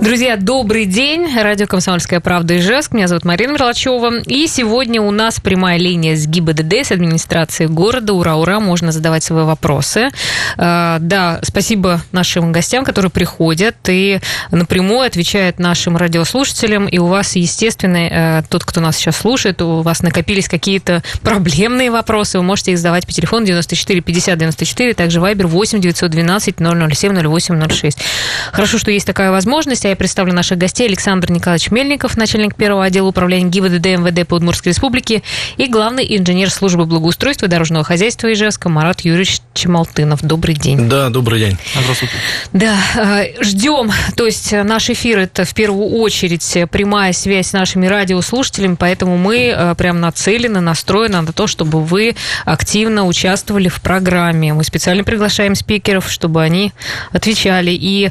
Друзья, добрый день. Радио «Комсомольская правда» Ижевск. Меня зовут Марина Мерлачева. И сегодня у нас прямая линия с ГИБДД, с администрации города. Ура-ура, можно задавать свои вопросы. А, да, спасибо нашим гостям, которые приходят и напрямую отвечают нашим радиослушателям. И у вас, естественно, э, тот, кто нас сейчас слушает, у вас накопились какие-то проблемные вопросы. Вы можете их задавать по телефону 94 50 94, также Вайбер 8 912 007 08 06. Хорошо, что есть такая возможность я представлю наших гостей. Александр Николаевич Мельников, начальник первого отдела управления ГИБДД МВД по Удмуртской республике и главный инженер службы благоустройства и дорожного хозяйства Ижевска Марат Юрьевич Чемалтынов. Добрый день. Да, добрый день. Здравствуйте. Да, э, ждем. То есть наш эфир – это в первую очередь прямая связь с нашими радиослушателями, поэтому мы э, прям нацелены, настроены на то, чтобы вы активно участвовали в программе. Мы специально приглашаем спикеров, чтобы они отвечали. И,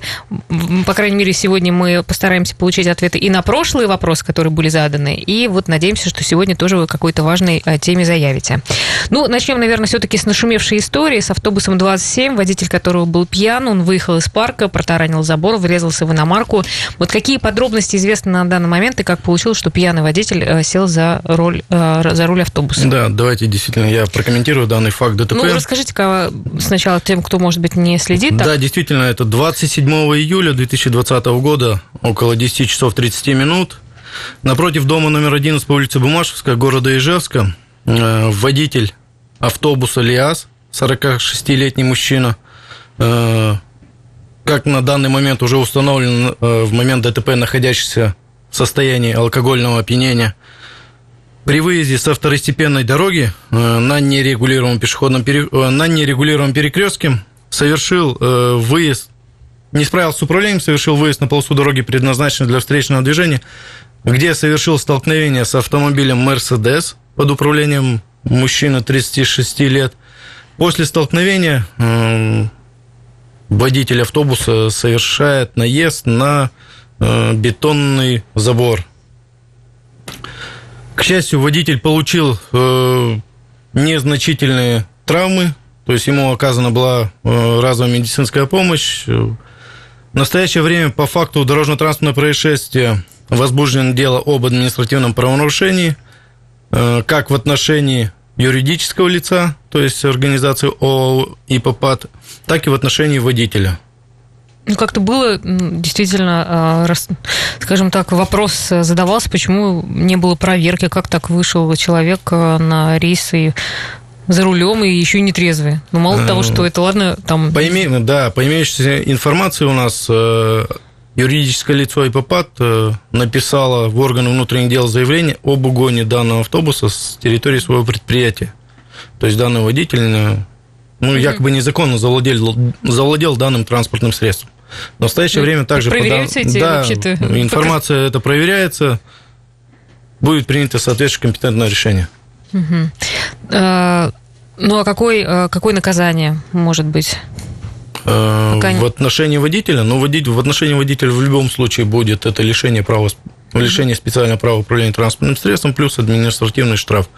по крайней мере, сегодня сегодня мы постараемся получить ответы и на прошлые вопросы, которые были заданы, и вот надеемся, что сегодня тоже вы какой-то важной э, теме заявите. Ну, начнем, наверное, все-таки с нашумевшей истории, с автобусом 27, водитель которого был пьян, он выехал из парка, протаранил забор, врезался в иномарку. Вот какие подробности известны на данный момент, и как получилось, что пьяный водитель э, сел за руль, э, за руль автобуса? Да, давайте действительно я прокомментирую данный факт ДТП. Ну, расскажите-ка сначала тем, кто, может быть, не следит. Так? Да, действительно, это 27 июля 2020 года года, около 10 часов 30 минут, напротив дома номер 11 по улице Бумашевская, города Ижевска, э, водитель автобуса ЛиАЗ, 46-летний мужчина, э, как на данный момент уже установлен э, в момент ДТП находящийся в состоянии алкогольного опьянения, при выезде со второстепенной дороги на нерегулируемом пешеходном пере... на нерегулируемом перекрестке совершил выезд не справился с управлением, совершил выезд на полосу дороги, предназначенной для встречного движения, где совершил столкновение с автомобилем Mercedes под управлением мужчины 36 лет. После столкновения водитель автобуса совершает наезд на э, бетонный забор. К счастью, водитель получил э, незначительные травмы, то есть ему оказана была э, разовая медицинская помощь, в настоящее время по факту дорожно-транспортного происшествия возбуждено дело об административном правонарушении, э, как в отношении юридического лица, то есть организации ООО и ПОПАД, так и в отношении водителя. Ну, как-то было действительно, э, скажем так, вопрос задавался, почему не было проверки, как так вышел человек э, на рейс и за рулем и еще и не трезвые. Ну, мало того, что это, ладно, там... По име... Да, по имеющейся информации у нас э, юридическое лицо ИППАД э, написало в органы внутренних дел заявление об угоне данного автобуса с территории своего предприятия. То есть данный водитель, э, ну, якобы незаконно завладел, завладел данным транспортным средством. В настоящее ну, время также... Проверяются эти да, информация это проверяется, будет принято соответствующее компетентное решение. Угу. Ну, а какой, э, какое наказание может быть? Э, Пока... В отношении водителя, ну, водитель, в отношении водителя в любом случае будет это лишение права, лишение специального права управления транспортным средством плюс административный штраф.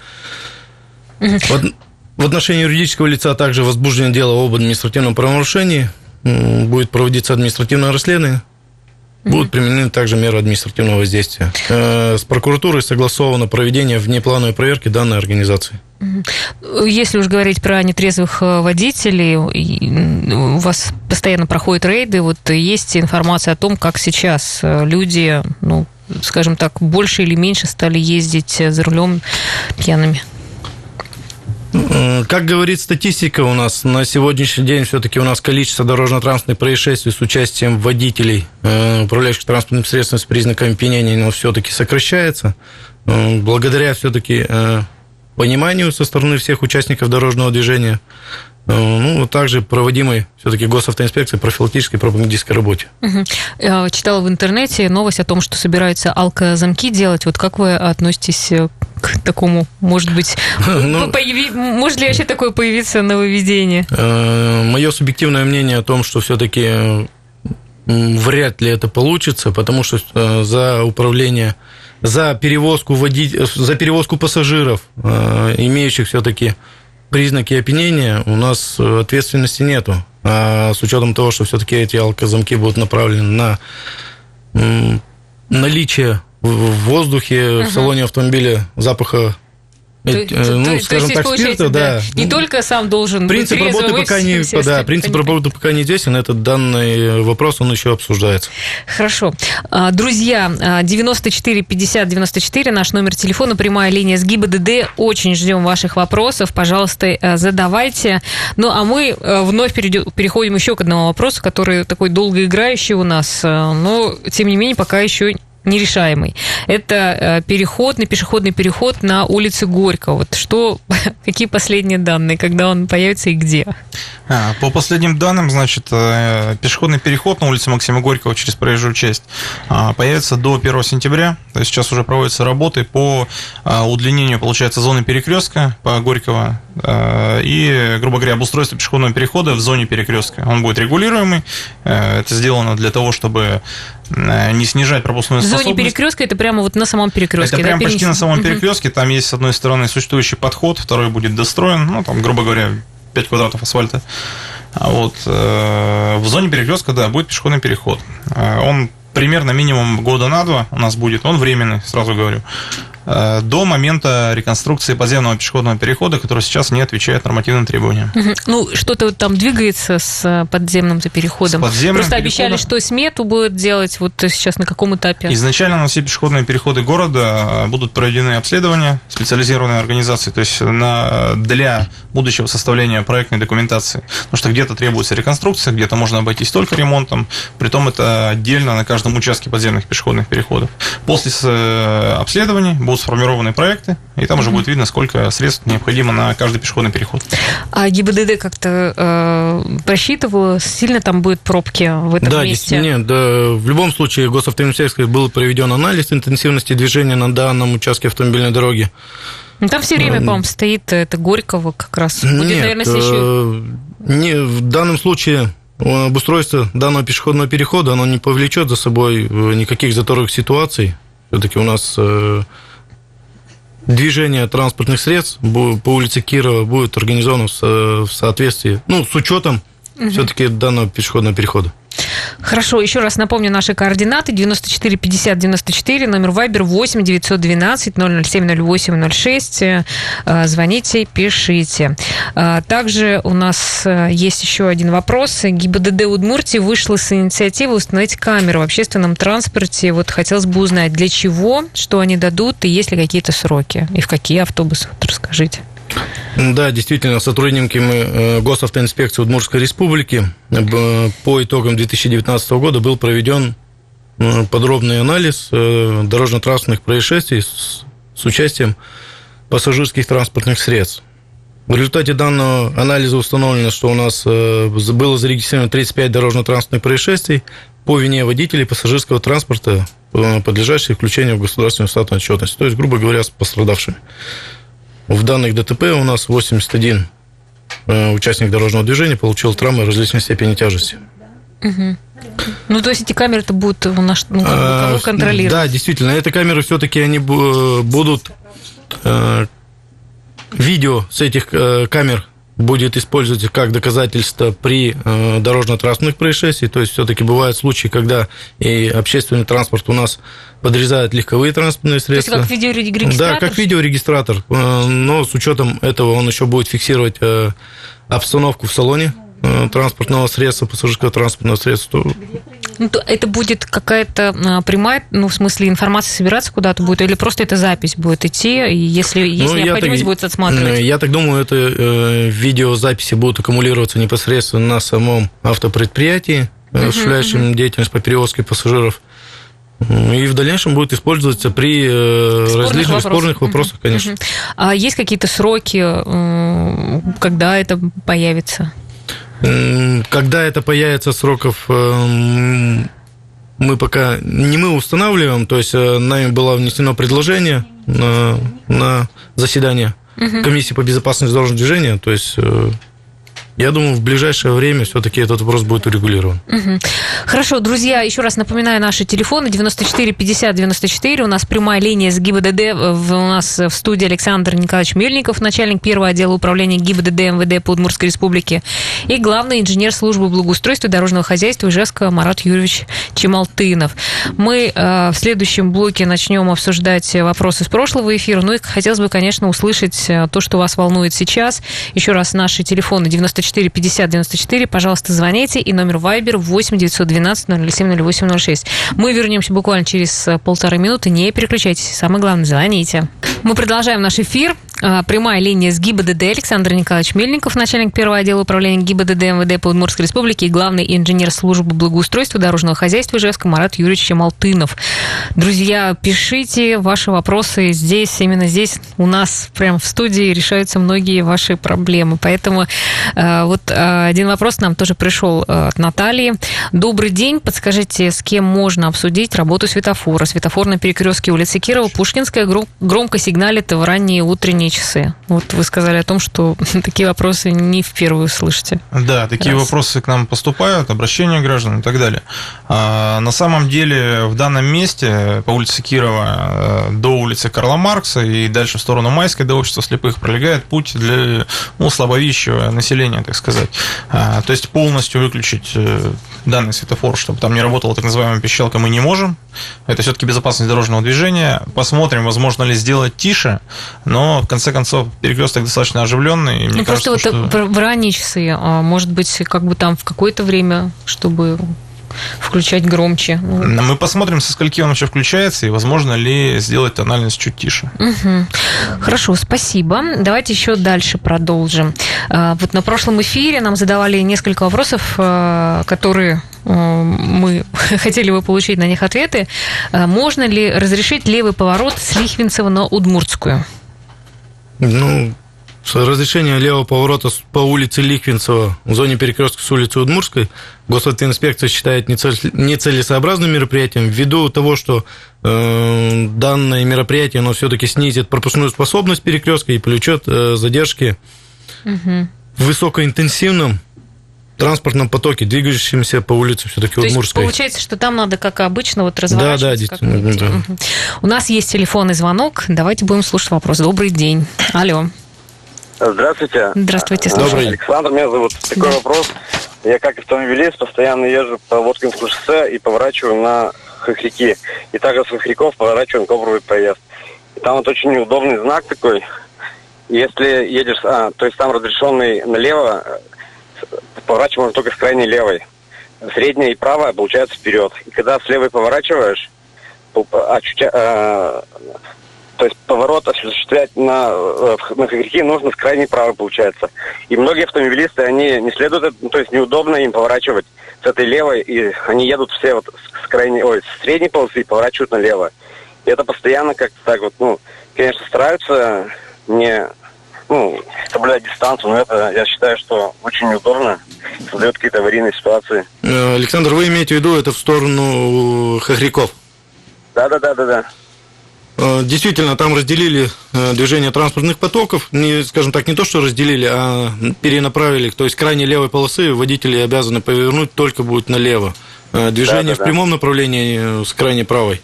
В, в отношении юридического лица также возбуждено дело об административном правонарушении, будет проводиться административное расследование, Будут применены также меры административного воздействия. Э, с прокуратурой согласовано проведение внеплановой проверки данной организации. Если уж говорить про нетрезвых э, водителей, у вас постоянно проходят рейды, вот есть информация о том, как сейчас э, люди, ну, скажем так, больше или меньше стали ездить за рулем пьяными? Как говорит статистика у нас, на сегодняшний день все-таки у нас количество дорожно-транспортных происшествий с участием водителей, э, управляющих транспортным средством с признаками опьянения, но все-таки сокращается. Э, благодаря все-таки э, пониманию со стороны всех участников дорожного движения, ну, также проводимой все-таки госавтоинспекции профилактической пропагандистской работе. Угу. Я читала в интернете новость о том, что собираются алкозамки делать. Вот как вы относитесь к такому, может быть, ну, появи... может ли вообще такое появиться нововведение? Э, Мое субъективное мнение о том, что все-таки вряд ли это получится, потому что э, за управление, за перевозку водить, за перевозку пассажиров, э, имеющих все-таки признаки опьянения, у нас ответственности нету. А с учетом того, что все-таки эти алкозамки будут направлены на наличие в воздухе, угу. в салоне автомобиля запаха то, э, ну, то, скажем то так, спирта, да. Не только сам должен принцип быть работы пока не, да, принцип работы пока не известен, этот данный вопрос, он еще обсуждается. Хорошо. А, друзья, 94 50 94, наш номер телефона, прямая линия с ГИБДД. Очень ждем ваших вопросов. Пожалуйста, э, задавайте. Ну, а мы э, вновь переходим еще к одному вопросу, который такой долгоиграющий у нас, но, тем не менее, пока еще нерешаемый. Это э, переход на пешеходный переход на улице Горького. Вот что, какие последние данные, когда он появится и где? А, по последним данным, значит, э, пешеходный переход на улице Максима Горького через проезжую часть а, появится до 1 сентября. То есть сейчас уже проводятся работы по а, удлинению, получается, зоны перекрестка по Горького и, грубо говоря, обустройство пешеходного перехода в зоне перекрестка. Он будет регулируемый. Э, это сделано для того, чтобы не снижать пропускную способность. В зоне перекрестка это прямо вот на самом перекрестке. Это да, прямо почти на самом перекрестке. Там есть, с одной стороны, существующий подход, второй будет достроен, ну, там, грубо говоря, 5 квадратов асфальта. А вот э, в зоне перекрестка, да, будет пешеходный переход. Э, он примерно минимум года на два у нас будет, он временный, сразу говорю. Э, до момента реконструкции подземного пешеходного перехода, который сейчас не отвечает нормативным требованиям. Угу. Ну, что-то там двигается с э, подземным-то переходом. С подземным Просто переходом... обещали, что смету будут делать, вот сейчас на каком этапе? Изначально на все пешеходные переходы города э, будут проведены обследования специализированной организации, то есть на, для будущего составления проектной документации. Потому что где-то требуется реконструкция, где-то можно обойтись только ремонтом, притом это отдельно на каждом участке подземных пешеходных переходов. После обследований будут сформированы проекты, и там mm-hmm. уже будет видно, сколько средств необходимо на каждый пешеходный переход. А ГИБДД как-то э, просчитывала, сильно там будет пробки в этом да, месте? Нет, да, в любом случае госавтоинспекцией был проведен анализ интенсивности движения на данном участке автомобильной дороги. Ну, там все время, по-моему, стоит это Горького как раз. Будет, Нет, наверное, следующий... не, в данном случае обустройство данного пешеходного перехода, оно не повлечет за собой э, никаких заторных ситуаций. Все-таки у нас э, движение транспортных средств по улице Кирова будет организовано в соответствии, ну, с учетом угу. все-таки данного пешеходного перехода. Хорошо, еще раз напомню наши координаты. 94 50 94, номер Вайбер 8 912 007 08 06. Звоните, пишите. А, также у нас э, есть еще один вопрос. ГИБДД Удмуртии вышла с инициативы установить камеры в общественном транспорте. Вот хотелось бы узнать, для чего, что они дадут, и есть ли какие-то сроки, и в какие автобусы. Вот расскажите. Да, действительно, сотрудники мы э, Госавтоинспекции Удмуртской Республики э, по итогам 2019 года был проведен э, подробный анализ дорожно-транспортных происшествий с, с участием пассажирских транспортных средств. В результате данного анализа установлено, что у нас было зарегистрировано 35 дорожно-транспортных происшествий по вине водителей пассажирского транспорта, подлежащих включению в государственную статус отчетности, то есть, грубо говоря, с пострадавшими. В данных ДТП у нас 81 э, участник дорожного движения получил травмы различной степени тяжести. Угу. Ну, то есть эти камеры-то будут у нас ну, кого контролировать? Да, действительно, эти камеры все-таки они будут э, видео с этих э, камер будет использоваться как доказательство при э, дорожно-транспортных происшествиях. То есть все-таки бывают случаи, когда и общественный транспорт у нас подрезает легковые транспортные средства. То есть как видеорегистратор? Да, как видеорегистратор. Э, но с учетом этого он еще будет фиксировать э, обстановку в салоне транспортного средства, пассажирского транспортного средства. Ну, это будет какая-то а, прямая, ну, в смысле, информация собираться куда-то будет, или просто эта запись будет идти, и если есть ну, необходимость, так, будет отсматривать? Я так думаю, это э, видеозаписи будут аккумулироваться непосредственно на самом автопредприятии, uh-huh, осуществляющем uh-huh. деятельность по перевозке пассажиров. И в дальнейшем будет использоваться при э, спорных различных вопросах. спорных вопросах, конечно. А есть какие-то сроки, э, когда это появится? Когда это появится сроков, э, мы пока не мы устанавливаем, то есть э, нами было внесено предложение на, на заседание угу. комиссии по безопасности дорожного движения, то есть э, Я думаю, в ближайшее время все-таки этот вопрос будет урегулирован. Угу. Хорошо, друзья, еще раз напоминаю наши телефоны 94 50 94. У нас прямая линия с ГИБДД. У нас в студии Александр Николаевич Мельников, начальник первого отдела управления ГИБДД МВД по республике, и главный инженер службы благоустройства и дорожного хозяйства Ижевска Марат Юрьевич Чемалтынов. Мы э, в следующем блоке начнем обсуждать вопросы с прошлого эфира. Ну и хотелось бы, конечно, услышать э, то, что вас волнует сейчас. Еще раз наши телефоны 94 50 94. Пожалуйста, звоните. И номер Viber 8 912 007 0806. Мы вернемся буквально через э, полторы минуты. Не переключайтесь. Самое главное, звоните. Мы продолжаем наш эфир. А, прямая линия с ГИБДД Александр Николаевич Мельников, начальник первого отдела управления ГИБДД МВД по Удмуртской республике и главный инженер службы благоустройства дорожного хозяйства Ижевска Марат Юрьевич Малтынов. Друзья, пишите ваши вопросы здесь, именно здесь у нас прямо в студии решаются многие ваши проблемы. Поэтому э, вот э, один вопрос нам тоже пришел э, от Натальи. Добрый день, подскажите, с кем можно обсудить работу светофора? Светофор на перекрестке улицы Кирова, Пушкинская громко сигналит в ранние утренние часы. Вот вы сказали о том, что такие вопросы не впервые слышите. Да, такие Раз. вопросы к нам поступают, обращения граждан и так далее. А, на самом деле в данном месте по улице Кирова э, до улицы Карла Маркса и дальше в сторону Майской до общества слепых пролегает путь для ну, слабовидящего населения, так сказать. А, то есть полностью выключить э, данный светофор, чтобы там не работала так называемая пищалка, мы не можем. Это все-таки безопасность дорожного движения. Посмотрим, возможно ли сделать тише, но в конце концов перекресток достаточно оживленный. ну, кажется, просто вот что... в ранние часы, а, может быть, как бы там в какое-то время, чтобы включать громче. Ну. Мы посмотрим, со скольки он вообще включается, и возможно ли сделать тональность чуть тише. Угу. Хорошо, спасибо. Давайте еще дальше продолжим. А, вот на прошлом эфире нам задавали несколько вопросов, а, которые мы хотели бы получить на них ответы. Можно ли разрешить левый поворот с Лихвинцева на Удмуртскую? Ну, разрешение левого поворота по улице Ликвинцева в зоне перекрестка с улицы Удмурской госавтоинспекция считает нецелесообразным мероприятием ввиду того, что э, данное мероприятие оно все-таки снизит пропускную способность перекрестка и повлечет э, задержки угу. в высокоинтенсивном транспортном потоке, двигающемся по улице все-таки Удмурской. получается, что там надо, как обычно, вот разворачиваться. Да, да. Да. У нас есть телефонный звонок. Давайте будем слушать вопрос. Добрый день. Алло. Здравствуйте. Здравствуйте, слушаю. Добрый. Александр, меня зовут. Такой да. вопрос. Я как автомобилист постоянно езжу по Воткинскому шоссе и поворачиваю на Хохряки. И также с Хохряков поворачиваю на Ковровый проезд. И там вот очень неудобный знак такой. Если едешь, а, то есть там разрешенный налево, поворачивать можно только с крайней левой. Средняя и правая получается вперед. И когда с левой поворачиваешь, а, чуть, а, то есть поворот осуществлять на, э, на хохряки нужно с крайней правой получается. И многие автомобилисты, они не следуют, ну, то есть неудобно им поворачивать с этой левой, и они едут все вот с крайней, ой, с средней полосы и поворачивают налево. И это постоянно как-то так вот, ну, конечно, стараются не ну, соблюдать дистанцию, но это, я считаю, что очень неудобно, создает какие-то аварийные ситуации. Э, Александр, вы имеете в виду это в сторону Хохряков? Да, да, да, да, да. Э, действительно, там разделили э, движение транспортных потоков, не, скажем так, не то, что разделили, а перенаправили, то есть крайне левой полосы водители обязаны повернуть только будет налево. Движение да, да, в прямом направлении с крайне правой.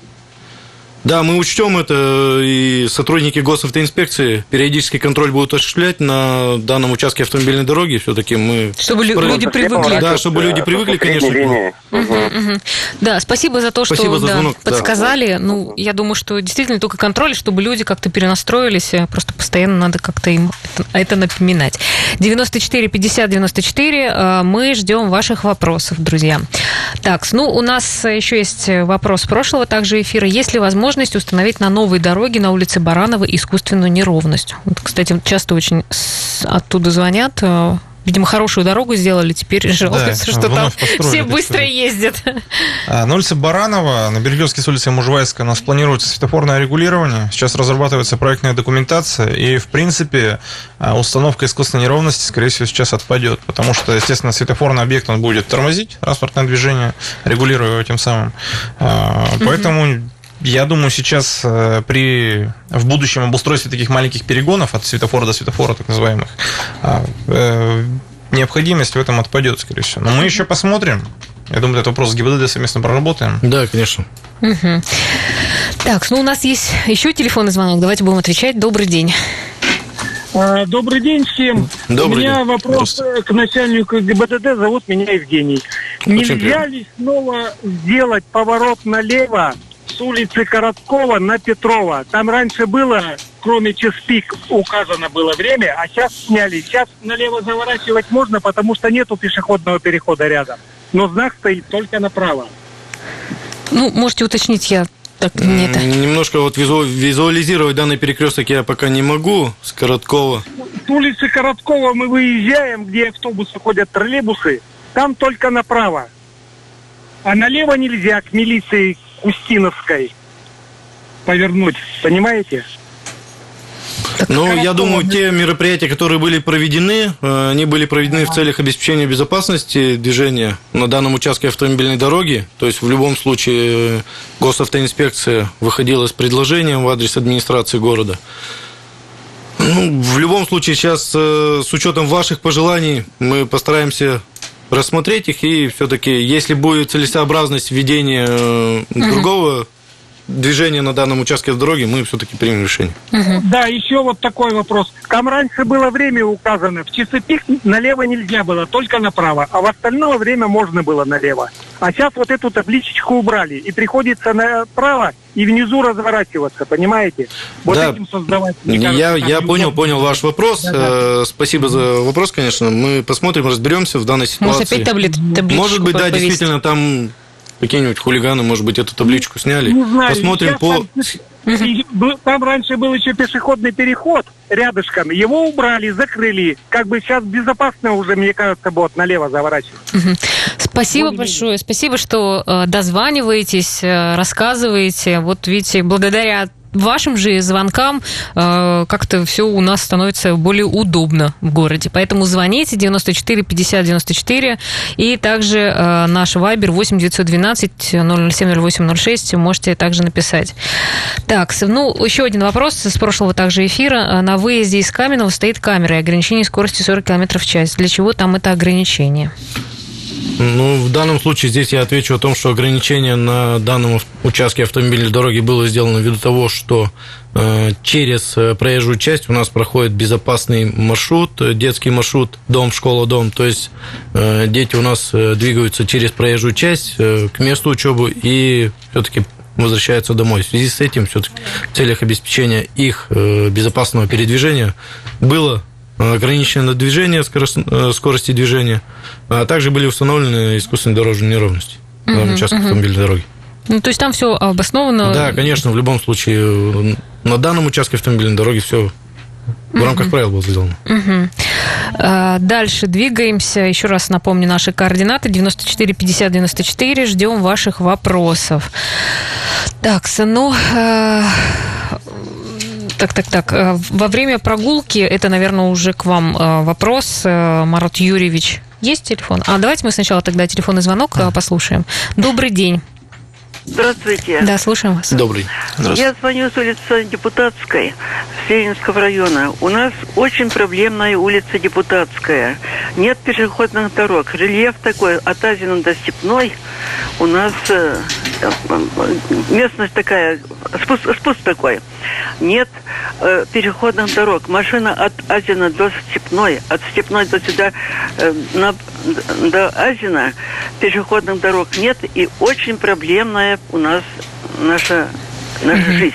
Да, мы учтем это, и сотрудники госавтоинспекции периодический контроль будут осуществлять на данном участке автомобильной дороги. Все-таки мы... Чтобы люди привыкли. Да, чтобы люди привыкли, конечно. Угу, угу. Да, спасибо за то, что спасибо за звонок, да, подсказали. Да. Ну, я думаю, что действительно только контроль, чтобы люди как-то перенастроились. Э, просто постоянно надо как-то им это напоминать. 94 50 94. Мы ждем ваших вопросов, друзья. Так, ну, у нас еще есть вопрос прошлого также эфира. Есть ли возможность возможность установить на новой дороге на улице Баранова искусственную неровность. Вот, кстати, часто очень оттуда звонят э, Видимо, хорошую дорогу сделали, теперь жалуются, да, что там все быстро ездят. А, на улице Баранова, на Берегевске с улицы Мужвайска у нас планируется светофорное регулирование. Сейчас разрабатывается проектная документация, и, в принципе, а, установка искусственной неровности, скорее всего, сейчас отпадет, потому что, естественно, светофорный объект, он будет тормозить транспортное движение, регулируя его тем самым. А, поэтому я думаю, сейчас э, при в будущем обустройстве таких маленьких перегонов от светофора до светофора, так называемых, а, э, необходимость в этом отпадет, скорее всего. Но мы еще посмотрим. Я думаю, этот вопрос с ГИБДД совместно проработаем. Да, конечно. Угу. Так, ну у нас есть еще телефонный звонок. Давайте будем отвечать. Добрый день. А, добрый день всем. Добрый У меня день. вопрос к начальнику ГИБДД. Зовут меня Евгений. Очень Нельзя приятно. ли снова сделать поворот налево с улицы Короткова на Петрова? Там раньше было, кроме час-пик, указано было время, а сейчас сняли. Сейчас налево заворачивать можно, потому что нету пешеходного перехода рядом. Но знак стоит только направо. Ну, можете уточнить, я так не это. Немножко вот визу- визуализировать данный перекресток я пока не могу с Короткова. С улицы Короткова мы выезжаем, где автобусы ходят, троллейбусы. Там только направо. А налево нельзя к милиции Устиновской повернуть. Понимаете? Ну, я думаю, мы- те мероприятия, которые были проведены, э, они были проведены в целях обеспечения безопасности движения на данном участке автомобильной дороги. То есть в любом случае э, госавтоинспекция выходила с предложением в адрес администрации города. Ну, в любом случае сейчас э, с учетом ваших пожеланий мы постараемся рассмотреть их и все-таки, если будет целесообразность введения э, другого движения на данном участке дороги, мы все-таки примем решение. Да, еще вот такой вопрос. Там раньше было время указано. В часы пик налево нельзя было, только направо. А в остальное время можно было налево. А сейчас вот эту табличечку убрали. И приходится направо и внизу разворачиваться, понимаете? Вот Да. этим создавать. мне кажется, Я, я понял, понял ваш вопрос. Да-да. Э, Спасибо за вопрос, конечно. Мы посмотрим, разберемся в данной ситуации. Может, опять табли- табличку Может быть, да, повесить? действительно, там какие-нибудь хулиганы, может быть, эту табличку сняли. Не знаю, Посмотрим по... Там, раньше был еще пешеходный переход рядышком. Его убрали, закрыли. Как бы сейчас безопасно уже, мне кажется, будет налево заворачивать. Спасибо Более-менее. большое. Спасибо, что э, дозваниваетесь, э, рассказываете. Вот видите, благодаря вашим же звонкам э, как-то все у нас становится более удобно в городе. Поэтому звоните 94 50 94 и также э, наш вайбер 8 912 007 0806 можете также написать. Так, ну, еще один вопрос с прошлого также эфира. Э, На выезде из Каменного стоит камера и ограничение скорости 40 км в час. Для чего там это ограничение? Ну, в данном случае здесь я отвечу о том, что ограничение на данном участке автомобильной дороги было сделано ввиду того, что э, через э, проезжую часть у нас проходит безопасный маршрут, э, детский маршрут, дом, школа, дом. То есть дети у нас двигаются через проезжую часть к месту учебы и все-таки возвращаются домой. В связи с этим все-таки в целях обеспечения их безопасного передвижения было ограничено движение, скорость- э, скорости движения, а также были установлены искусственные дорожные неровности на данном участке автомобильной дороги. Ну, то есть там все обосновано. Да, конечно, в любом случае э, на данном участке автомобильной дороги все в рамках правил было сделано. А, Дальше двигаемся. Еще раз напомню наши координаты. 94 50 94. Ждем ваших вопросов. Так, ну... Так, так, так. э, Во время прогулки, это, наверное, уже к вам э, вопрос, э, Марат Юрьевич. Есть телефон? А давайте мы сначала тогда телефонный звонок послушаем. Добрый день. Здравствуйте. Да, слушаем вас. Добрый. Я звоню с улицы Депутатской Ленинского района. У нас очень проблемная улица Депутатская. Нет пешеходных дорог. Рельеф такой от Азина до Степной. У нас э, местность такая, спуск, спуск такой. Нет э, переходных дорог. Машина от Азина до Степной, от Степной до сюда, э, на- до Азина пешеходных дорог нет. И очень проблемная у нас наша, наша жизнь.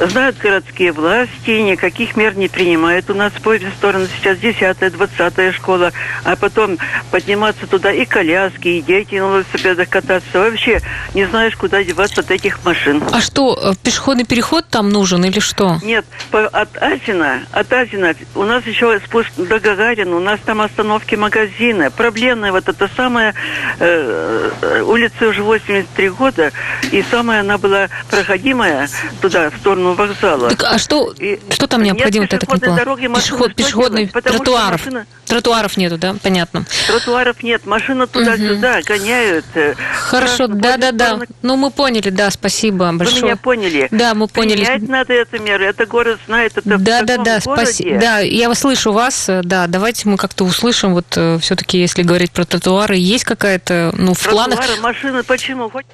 Знают городские власти, никаких мер не принимают. У нас по обе стороны сейчас 10 20 школа, а потом подниматься туда и коляски, и дети на велосипедах кататься. Вообще не знаешь, куда деваться от этих машин. А что, э, пешеходный переход там нужен или что? Нет, по- от Азина, от Азина, у нас еще спуск до Гагарина, у нас там остановки магазина. Проблемная вот эта самая э, э, улица уже 83 года, и самая она была непроходимая туда, в сторону вокзала. Так, а что, И что там нет необходимо? Я так не пешеходной дороги, машины Пешеход, пешеходный, тротуаров. машина- Тротуаров нету, да? Понятно. Тротуаров нет, машина туда-сюда гоняют. э, Хорошо, да-да-да. Ну, мы поняли, да, спасибо Вы большое. меня поняли. Да, мы поняли. Принять надо это меры. Это город знает, это Да, в да, каком да, городе. спасибо. Да, я вас слышу вас. э, Да, давайте мы как-то услышим. Вот все-таки, если говорить про тротуары, есть какая-то, ну, в планах Тротуары, машины, почему? Хоть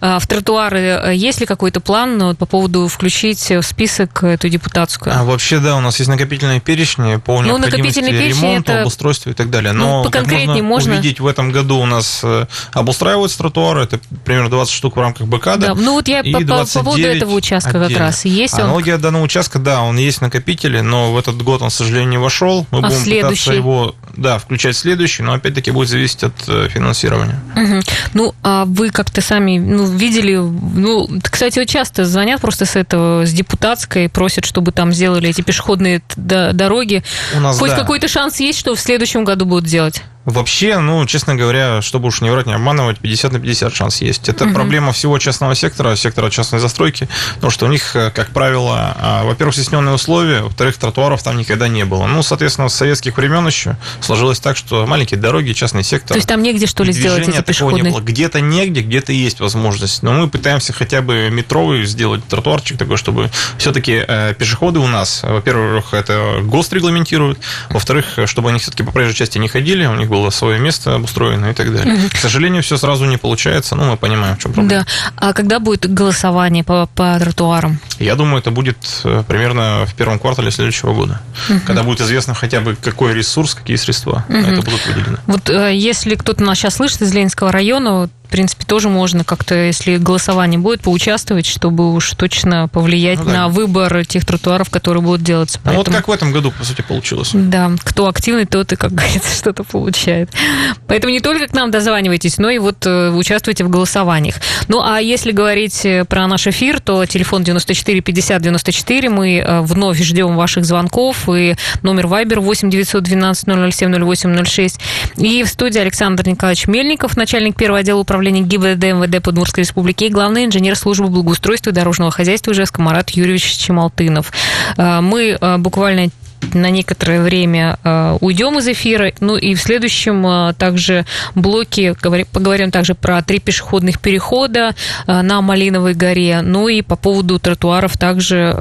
а, в тротуары э, есть ли какой-то план ну, вот по поводу включить в список эту депутатскую? А, вообще, да, у нас есть накопительные перечни по Ну, ремонта, это- обустройства и так далее. Ну, Но, как поконкретнее можно? увидеть, в этом году у нас э, обустраиваются тротуары, это примерно 20 штук в рамках БКАДа. Да, ну вот я по, по 29 поводу этого участка как отдельно. раз. Есть он? Аналогия данного участка, да, он есть в накопителе, но в этот год он, к сожалению, не вошел. Мы А будем следующий? пытаться его, да, включать в следующий, но опять-таки будет зависеть от э, финансирования. Мгм. Ну, а вы как-то сами ну, видели, ну, кстати, вот часто звонят просто с этого, с депутатской, просят, чтобы там сделали эти пешеходные дороги. У нас, Хоть да. какой-то шанс есть, что в следующем году будут делать? Вообще, ну, честно говоря, чтобы уж не врать, не обманывать, 50 на 50 шанс есть. Это Мгм. проблема всего частного сектора, сектора частной застройки, потому что у них, э, как правило, а, во-первых, стесненные условия, во-вторых, тротуаров там никогда не было. Ну, соответственно, с советских времен еще сложилось так, что маленькие дороги, частный сектор. То есть там негде, что ли, сделать эти такого не пешеходные? было. Где-то негде, где-то есть возможность. Но мы пытаемся хотя бы метровый сделать тротуарчик такой, чтобы все-таки пешеходы у нас, во-первых, это ГОСТ регламентирует, во-вторых, э, чтобы они все-таки по проезжей части не ходили, у них было свое место обустроено и так далее. К сожалению, все сразу не получается, но мы понимаем, в чем проблема. Да. А когда будет голосование по, по тротуарам? Я думаю, это будет э, примерно в первом квартале следующего года, когда будет известно хотя бы какой ресурс, какие средства на это будут выделены. Вот э, если кто-то нас сейчас слышит из Ленинского района, в принципе, тоже можно как-то, если голосование будет, поучаствовать, чтобы уж точно повлиять Ну да. на выбор тех тротуаров, которые будут делаться. Ну, вот Поэтому- как в этом году, по сути, получилось. Да, кто активный, тот и, как говорится, что-то получает. Поэтому не только к нам дозванивайтесь, но и вот э, участвуйте в голосованиях. Ну, а если говорить э, про наш эфир, то телефон 94 50 94, мы э, вновь ждем ваших звонков, и номер Viber 8 912 007 08 06. И в студии Александр Николаевич Мельников, начальник первого отдела управления ГИБДД МВД Подмурской Республики и главный инженер службы благоустройства и дорожного хозяйства Ижевска Марат Юрьевич Чемалтынов. Э, Мы э, буквально на некоторое время э, уйдем из эфира. Ну и в следующем также блоке говори- поговорим также про три пешеходных перехода на Малиновой горе. Ну и по поводу тротуаров также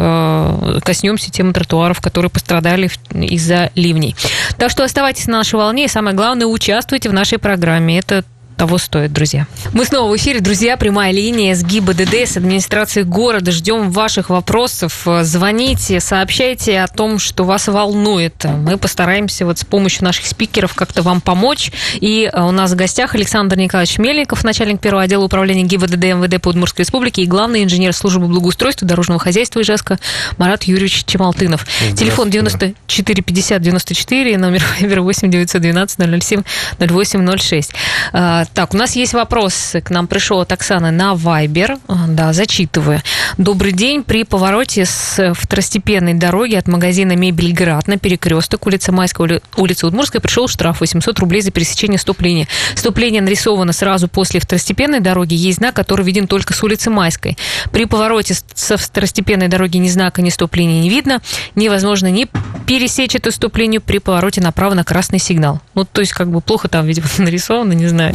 коснемся темы тротуаров, которые пострадали из-за ливней. Так что оставайтесь на нашей волне и самое главное, участвуйте в нашей программе. Это того стоит, друзья. Мы снова в эфире, друзья. Прямая линия с ГИБДД, с администрации города. Ждем ваших вопросов. Звоните, сообщайте о том, что вас волнует. Мы постараемся вот с помощью наших спикеров как-то вам помочь. И у нас в гостях Александр Николаевич Мельников, начальник первого отдела управления ГИБДД МВД по Удмуртской республике и главный инженер службы благоустройства дорожного хозяйства Ижевска Марат Юрьевич Чемалтынов. Телефон 94 50 94, номер Вайбера 8 912 007 08 06. А, Так, у нас есть вопрос. К нам пришел от Оксаны на Вайбер. А, Да, зачитываю. Добрый день. При повороте с второстепенной дороги от магазина «Мебельград» на перекресток улица Майская, ули- улица Удмурская пришел штраф 800 рублей за пересечение стоп-линии. Стоп-линия нарисована сразу после второстепенной дороги. Есть знак, который виден только с улицы Майской. При повороте со второстепенной дороги ни знака, ни стоп-линии не видно. Невозможно ни пересечь эту стоп-линию при повороте направо на красный сигнал. Ну, то есть, как бы плохо там, видимо, нарисовано, не знаю.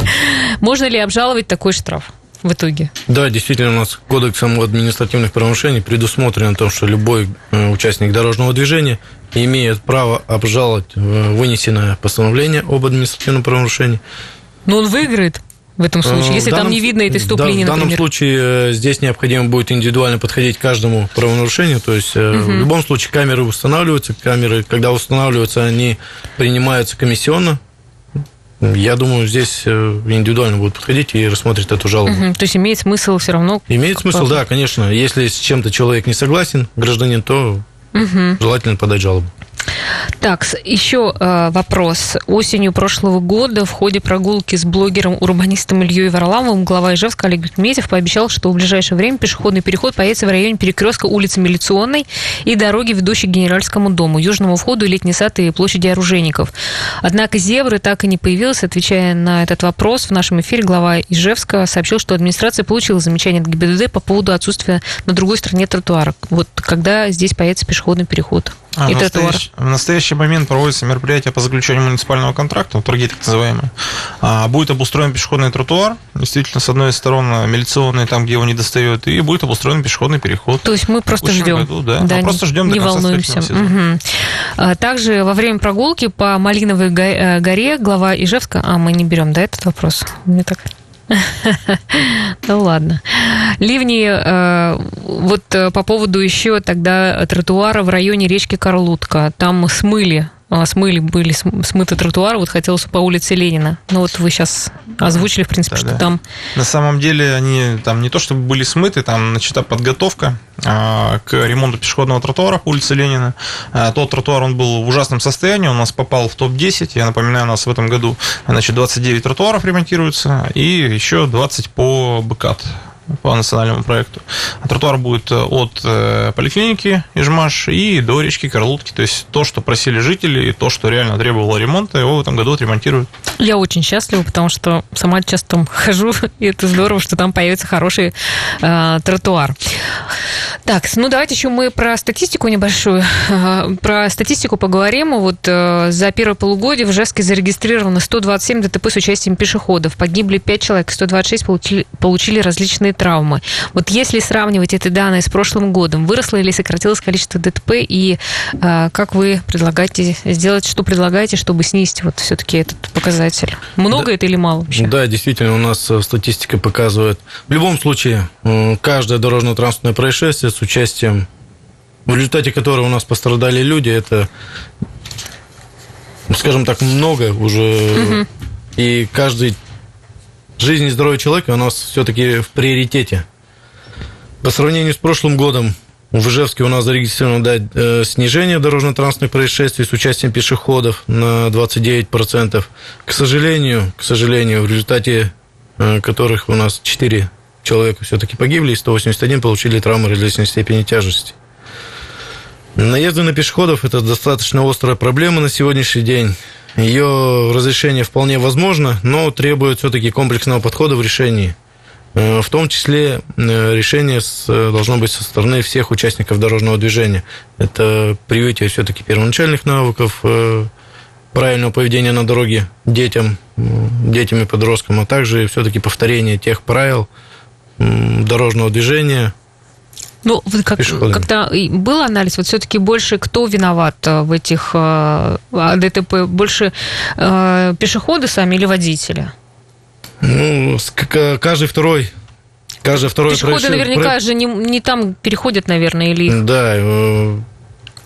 Можно ли обжаловать такой штраф в итоге? Да, действительно, у нас кодексом административных правонарушений предусмотрено то, что любой э, участник дорожного движения имеет право обжаловать э, вынесенное постановление об административном правонарушении. Но он выиграет в этом случае, Э, если в там данном- не видно этой да, стоп-линии, В данном например. случае здесь необходимо будет индивидуально подходить к каждому правонарушению. То есть э, в любом случае камеры устанавливаются. Камеры, когда устанавливаются, они принимаются комиссионно. Я думаю, здесь э, индивидуально будут подходить и рассмотреть эту жалобу. Мгм. То есть имеет смысл все равно. Имеет смысл, бы- да, конечно. Если с чем-то человек не согласен, гражданин, то Мгм. желательно подать жалобу. Так, еще э, вопрос. Осенью прошлого года в ходе прогулки с блогером-урбанистом Ильей Варламовым глава Ижевска Олег Медведев пообещал, что в ближайшее время пешеходный переход появится в районе перекрестка улицы Милиционной и дороги, ведущей к Генеральскому дому, Южному входу, Летний сад и площади оружейников. Однако Зебры так и не появился. Отвечая на этот вопрос, в нашем эфире глава Ижевска сообщил, что администрация получила замечание от ГИБДД по поводу отсутствия на другой стороне тротуара. Вот когда здесь появится пешеходный переход. А, и в, настоящий, в настоящий момент проводится мероприятие по заключению муниципального контракта, торги так называемые. А, будет обустроен пешеходный тротуар, действительно, с одной из сторон милиционный, там, где его не достает, и будет обустроен пешеходный переход. То есть мы просто ждем. году, да. Мы просто ждем не до конца волнуемся. А, Также во время прогулки по Малиновой э, горе глава Ижевска... А, мы не берем, да, этот вопрос? Мне так... Ну ладно. Ливни, э, вот э, по поводу еще тогда тротуара в районе речки Карлутка. Там смыли, смыли, были см- смыты тротуары, вот хотелось по улице Ленина. Ну вот вы сейчас озвучили, в принципе, Да, что да. там... На самом деле они там не то чтобы были смыты, там начата подготовка а, к ремонту пешеходного тротуара по улице Ленина. А, Тот тротуар, он был в ужасном состоянии, он у нас попал в топ-10. Я напоминаю, у нас в этом году значит, 29 тротуаров ремонтируется и еще 20 по БКАТ по национальному проекту. А Тротуар будет от э, поликлиники Ижмаш и до речки Карлутки. То есть то, что просили жители, и то, что реально требовало ремонта, его в этом году отремонтируют. Я очень счастлива, потому что сама часто там хожу, и это здорово, что там появится хороший э, тротуар. Так, ну давайте еще мы про статистику небольшую. Э, Про статистику поговорим. Вот э, за первое полугодие в Ижевске зарегистрировано 127 ДТП с участием пешеходов. Погибли 5 человек, 126 получили, получили различные травмы. Вот если сравнивать эти данные с прошлым годом, выросло или сократилось количество ДТП, и э, как вы предлагаете сделать, что предлагаете, чтобы снизить вот все-таки этот показатель? Много это или мало вообще? Да, действительно, у нас э, статистика показывает. В любом случае, каждое дорожно-транспортное происшествие с участием, в результате которого у нас пострадали люди, это, скажем так, много уже. И каждый жизнь и здоровье человека у нас все-таки в приоритете. По сравнению с прошлым годом в Ижевске у нас зарегистрировано да, э, снижение дорожно-транспортных происшествий с участием пешеходов на 29%. К сожалению, к сожалению, в результате э, которых у нас 4 человека все-таки погибли, и 181 получили травмы различной степени тяжести. Наезды на пешеходов – это достаточно острая проблема на сегодняшний день. Ее разрешение вполне возможно, но требует все-таки комплексного подхода в решении. Э, В том числе э, решение с- должно быть со стороны всех участников дорожного движения. Это привитие все-таки первоначальных навыков, э, правильного поведения на дороге детям, детям и подросткам, а также все-таки повторение тех правил дорожного движения, Ну, вот как, Пешеходами. когда был анализ, вот все-таки больше кто виноват э, в этих э, а, ДТП? Больше э, пешеходы сами или водители? Ну, каждый второй. Каждый второй Пешеходы происшествие- наверняка же не, не там переходят, наверное, или их. Да, э,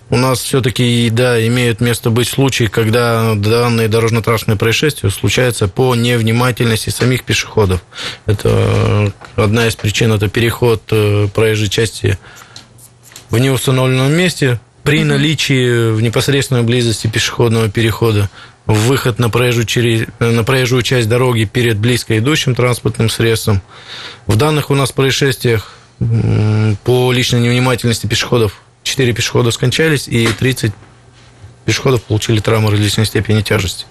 у нас все-таки, да, имеют место быть случаи, когда данные дорожно-транспортные происшествия случаются по невнимательности самих пешеходов. Это э, одна из причин, это переход э, проезжей части в неустановленном месте при наличии в непосредственной близости пешеходного перехода выход на проезжую, через, на проезжую часть дороги перед близко идущим транспортным средством. В данных у нас происшествиях по личной невнимательности пешеходов 4 пешехода скончались и 30 пешеходов получили травмы различной степени тяжести.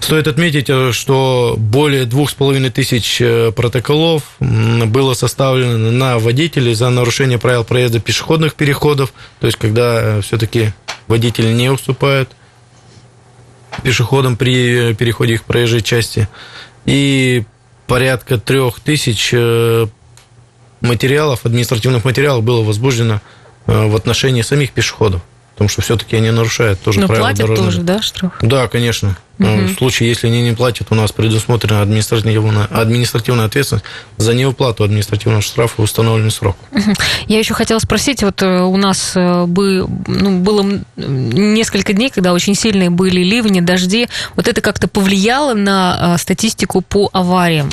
Стоит отметить, э, что более двух с половиной тысяч э, протоколов было составлено на водителей за нарушение правил проезда пешеходных переходов, то есть когда все-таки водитель не уступает пешеходам при э, переходе их проезжей части, и порядка трех тысяч э, материалов, административных материалов было возбуждено э, в отношении самих пешеходов, потому что все-таки они нарушают тоже Но правила платят дорожного тоже, да, штраф? да, конечно. Мгм. В случае, если они не платят, у нас предусмотрена административная, административная ответственность за неуплату административного штрафа в установленный срок. Я еще хотела спросить, вот э, у нас э, бы, ну, было несколько дней, когда очень сильные были ливни, дожди. Вот это как-то повлияло на э, статистику по авариям?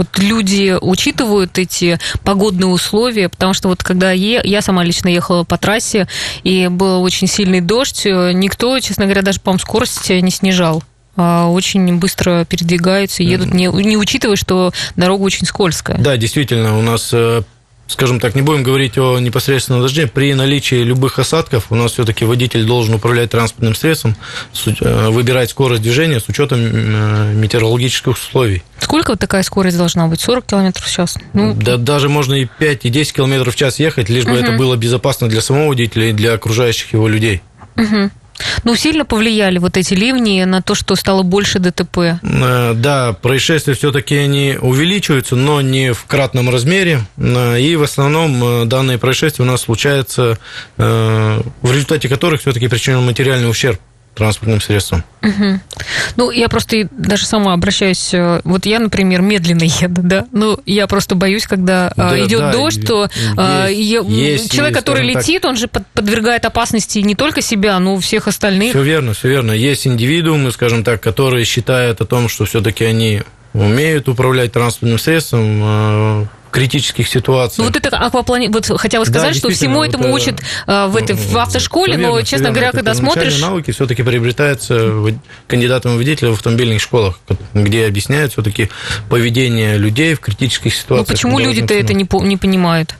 Вот люди учитывают эти погодные условия, потому что вот когда я, я сама лично ехала по трассе, и был очень сильный дождь, никто, честно говоря, даже, по-моему, скорость не снижал а очень быстро передвигаются, едут, не, не учитывая, что дорога очень скользкая. Да, действительно, у нас э, скажем так, не будем говорить о непосредственном дожде, при наличии любых осадков у нас все-таки водитель должен управлять транспортным средством, э, выбирать скорость движения с учетом э, метеорологических условий. Сколько вот такая скорость должна быть? 40 км в час? Ну... Да, даже можно и 5, и 10 км в час ехать, лишь бы угу. это было безопасно для самого водителя и для окружающих его людей. Угу. Ну, сильно повлияли вот эти ливни на то, что стало больше ДТП? Э, да, происшествия все-таки они увеличиваются, но не в кратном размере. Э, и в основном э, данные происшествия у нас случаются, в результате которых все-таки причинен материальный ущерб транспортным средством. Угу. Ну, я просто даже сама обращаюсь. Э, вот я, например, медленно еду, да. Ну, я просто боюсь, когда э, да, идет да, дождь, то э, есть, есть, человек, есть, который летит, так. он же подвергает опасности не только себя, но и всех остальных. Все верно, все верно. Есть индивидуумы, скажем так, которые считают о том, что все-таки они умеют управлять транспортным средством, критических ситуациях. Ну, вот это акваплани... Вот хотела сказать, да, что всему этому вот, учат э, в, этой, в автошколе, верно, но, честно говоря, когда смотришь... навыки все-таки приобретаются кандидатом водителя в автомобильных школах, где объясняют все-таки поведение людей в критических ситуациях. Ну, почему люди-то это не, не понимают?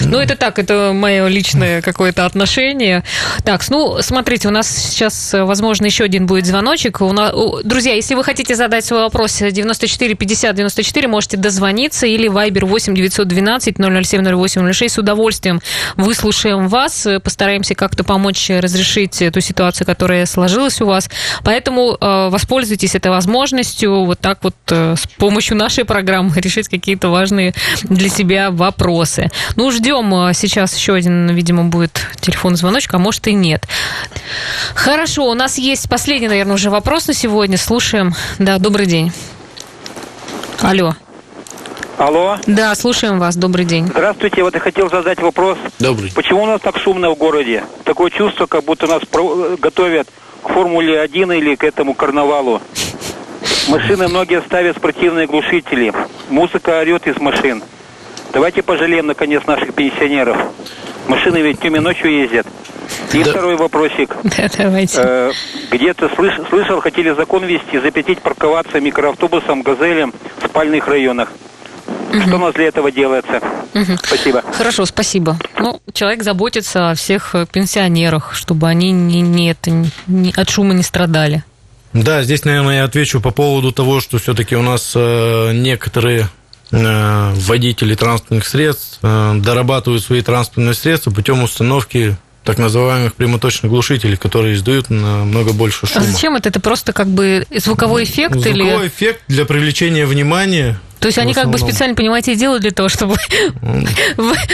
Ну, это так, это мое личное какое-то отношение. Так, ну, смотрите, у нас сейчас, возможно, еще один будет звоночек. У нас, друзья, если вы хотите задать свой вопрос 94 50 94, можете дозвониться или Viber 8 912 007 08 06. С удовольствием выслушаем вас, постараемся как-то помочь разрешить эту ситуацию, которая сложилась у вас. Поэтому э, воспользуйтесь этой возможностью вот так вот э, с помощью нашей программы решить какие-то важные для себя вопросы. Ну, ждем. А, сейчас еще один, видимо, будет телефон звоночек, а может и нет. Хорошо, у нас есть последний, наверное, уже вопрос на сегодня. Слушаем. Да, добрый день. Алло. Алло. Да, слушаем вас. Добрый день. Здравствуйте. Вот я хотел задать вопрос. Добрый. Почему у нас так шумно в городе? Такое чувство, как будто нас готовят к Формуле 1 или к этому карнавалу. Машины многие ставят спортивные глушители. Музыка орет из машин. Давайте пожалеем, наконец, наших пенсионеров. Машины ведь днем и ночью ездят. И да. второй вопросик. Да, давайте. Э, где-то слыш, слышал, хотели закон ввести, запретить парковаться микроавтобусом, газелем в спальных районах. Угу. Что у нас для этого делается? Угу. Спасибо. Хорошо, спасибо. Ну, человек заботится о всех пенсионерах, чтобы они не, не, это, не, от шума не страдали. Да, здесь, наверное, я отвечу по поводу того, что все-таки у нас э, некоторые Э, водители транспортных средств э, дорабатывают свои транспортные средства путем установки так называемых прямоточных глушителей, которые издают намного больше шума. А зачем это? Это просто как бы звуковой эффект? Звуковой или... Эффект для привлечения внимания то есть они как бы специально, понимаете, делают для того, чтобы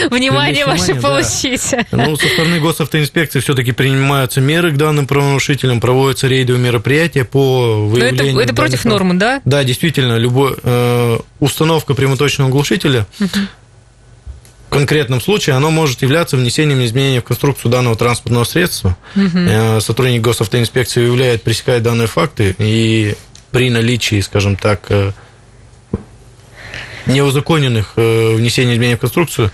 внимание ваше получить. Ну, со стороны госавтоинспекции все-таки принимаются меры к данным правонарушителям, проводятся рейдовые мероприятия по выявлению... это, против нормы, да? Да, действительно, любой, э, установка прямоточного глушителя в конкретном случае оно может являться внесением изменений в конструкцию данного транспортного средства. Угу. Сотрудник госавтоинспекции выявляет, пресекает данные факты, и при наличии, скажем так, э, неузаконенных э, внесения изменений в конструкцию,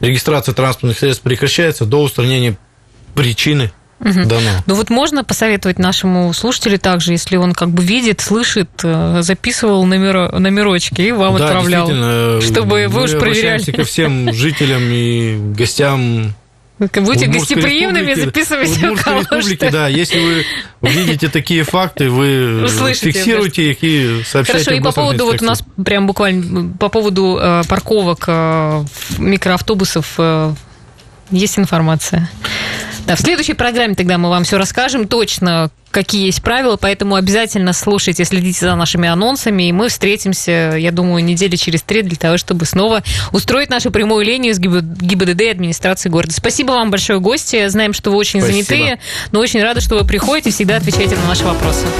регистрация транспортных средств прекращается до устранения причины Угу. Дано. Ну вот можно посоветовать нашему слушателю также, если он как бы видит, слышит, э, записывал номер, номерочки и вам да, отправлял, чтобы вы уж проверяли. ко всем жителям и гостям Будьте гостеприимными, записывайте в Удмуртской республике, да. Если вы увидите такие факты, вы Услышите, фиксируйте их и сообщайте Хорошо, и по поводу, вот у нас прям буквально по поводу э, парковок э, микроавтобусов э, есть информация. Да, в следующей программе тогда мы вам все расскажем точно, какие есть правила, поэтому обязательно слушайте, следите за нашими анонсами, и мы встретимся, я думаю, недели через три для того, чтобы снова устроить нашу прямую линию с ГИБДД и администрации города. Спасибо вам большое, гости. Знаем, что вы очень Спасибо. занятые, но очень рады, что вы приходите и всегда отвечаете на наши вопросы.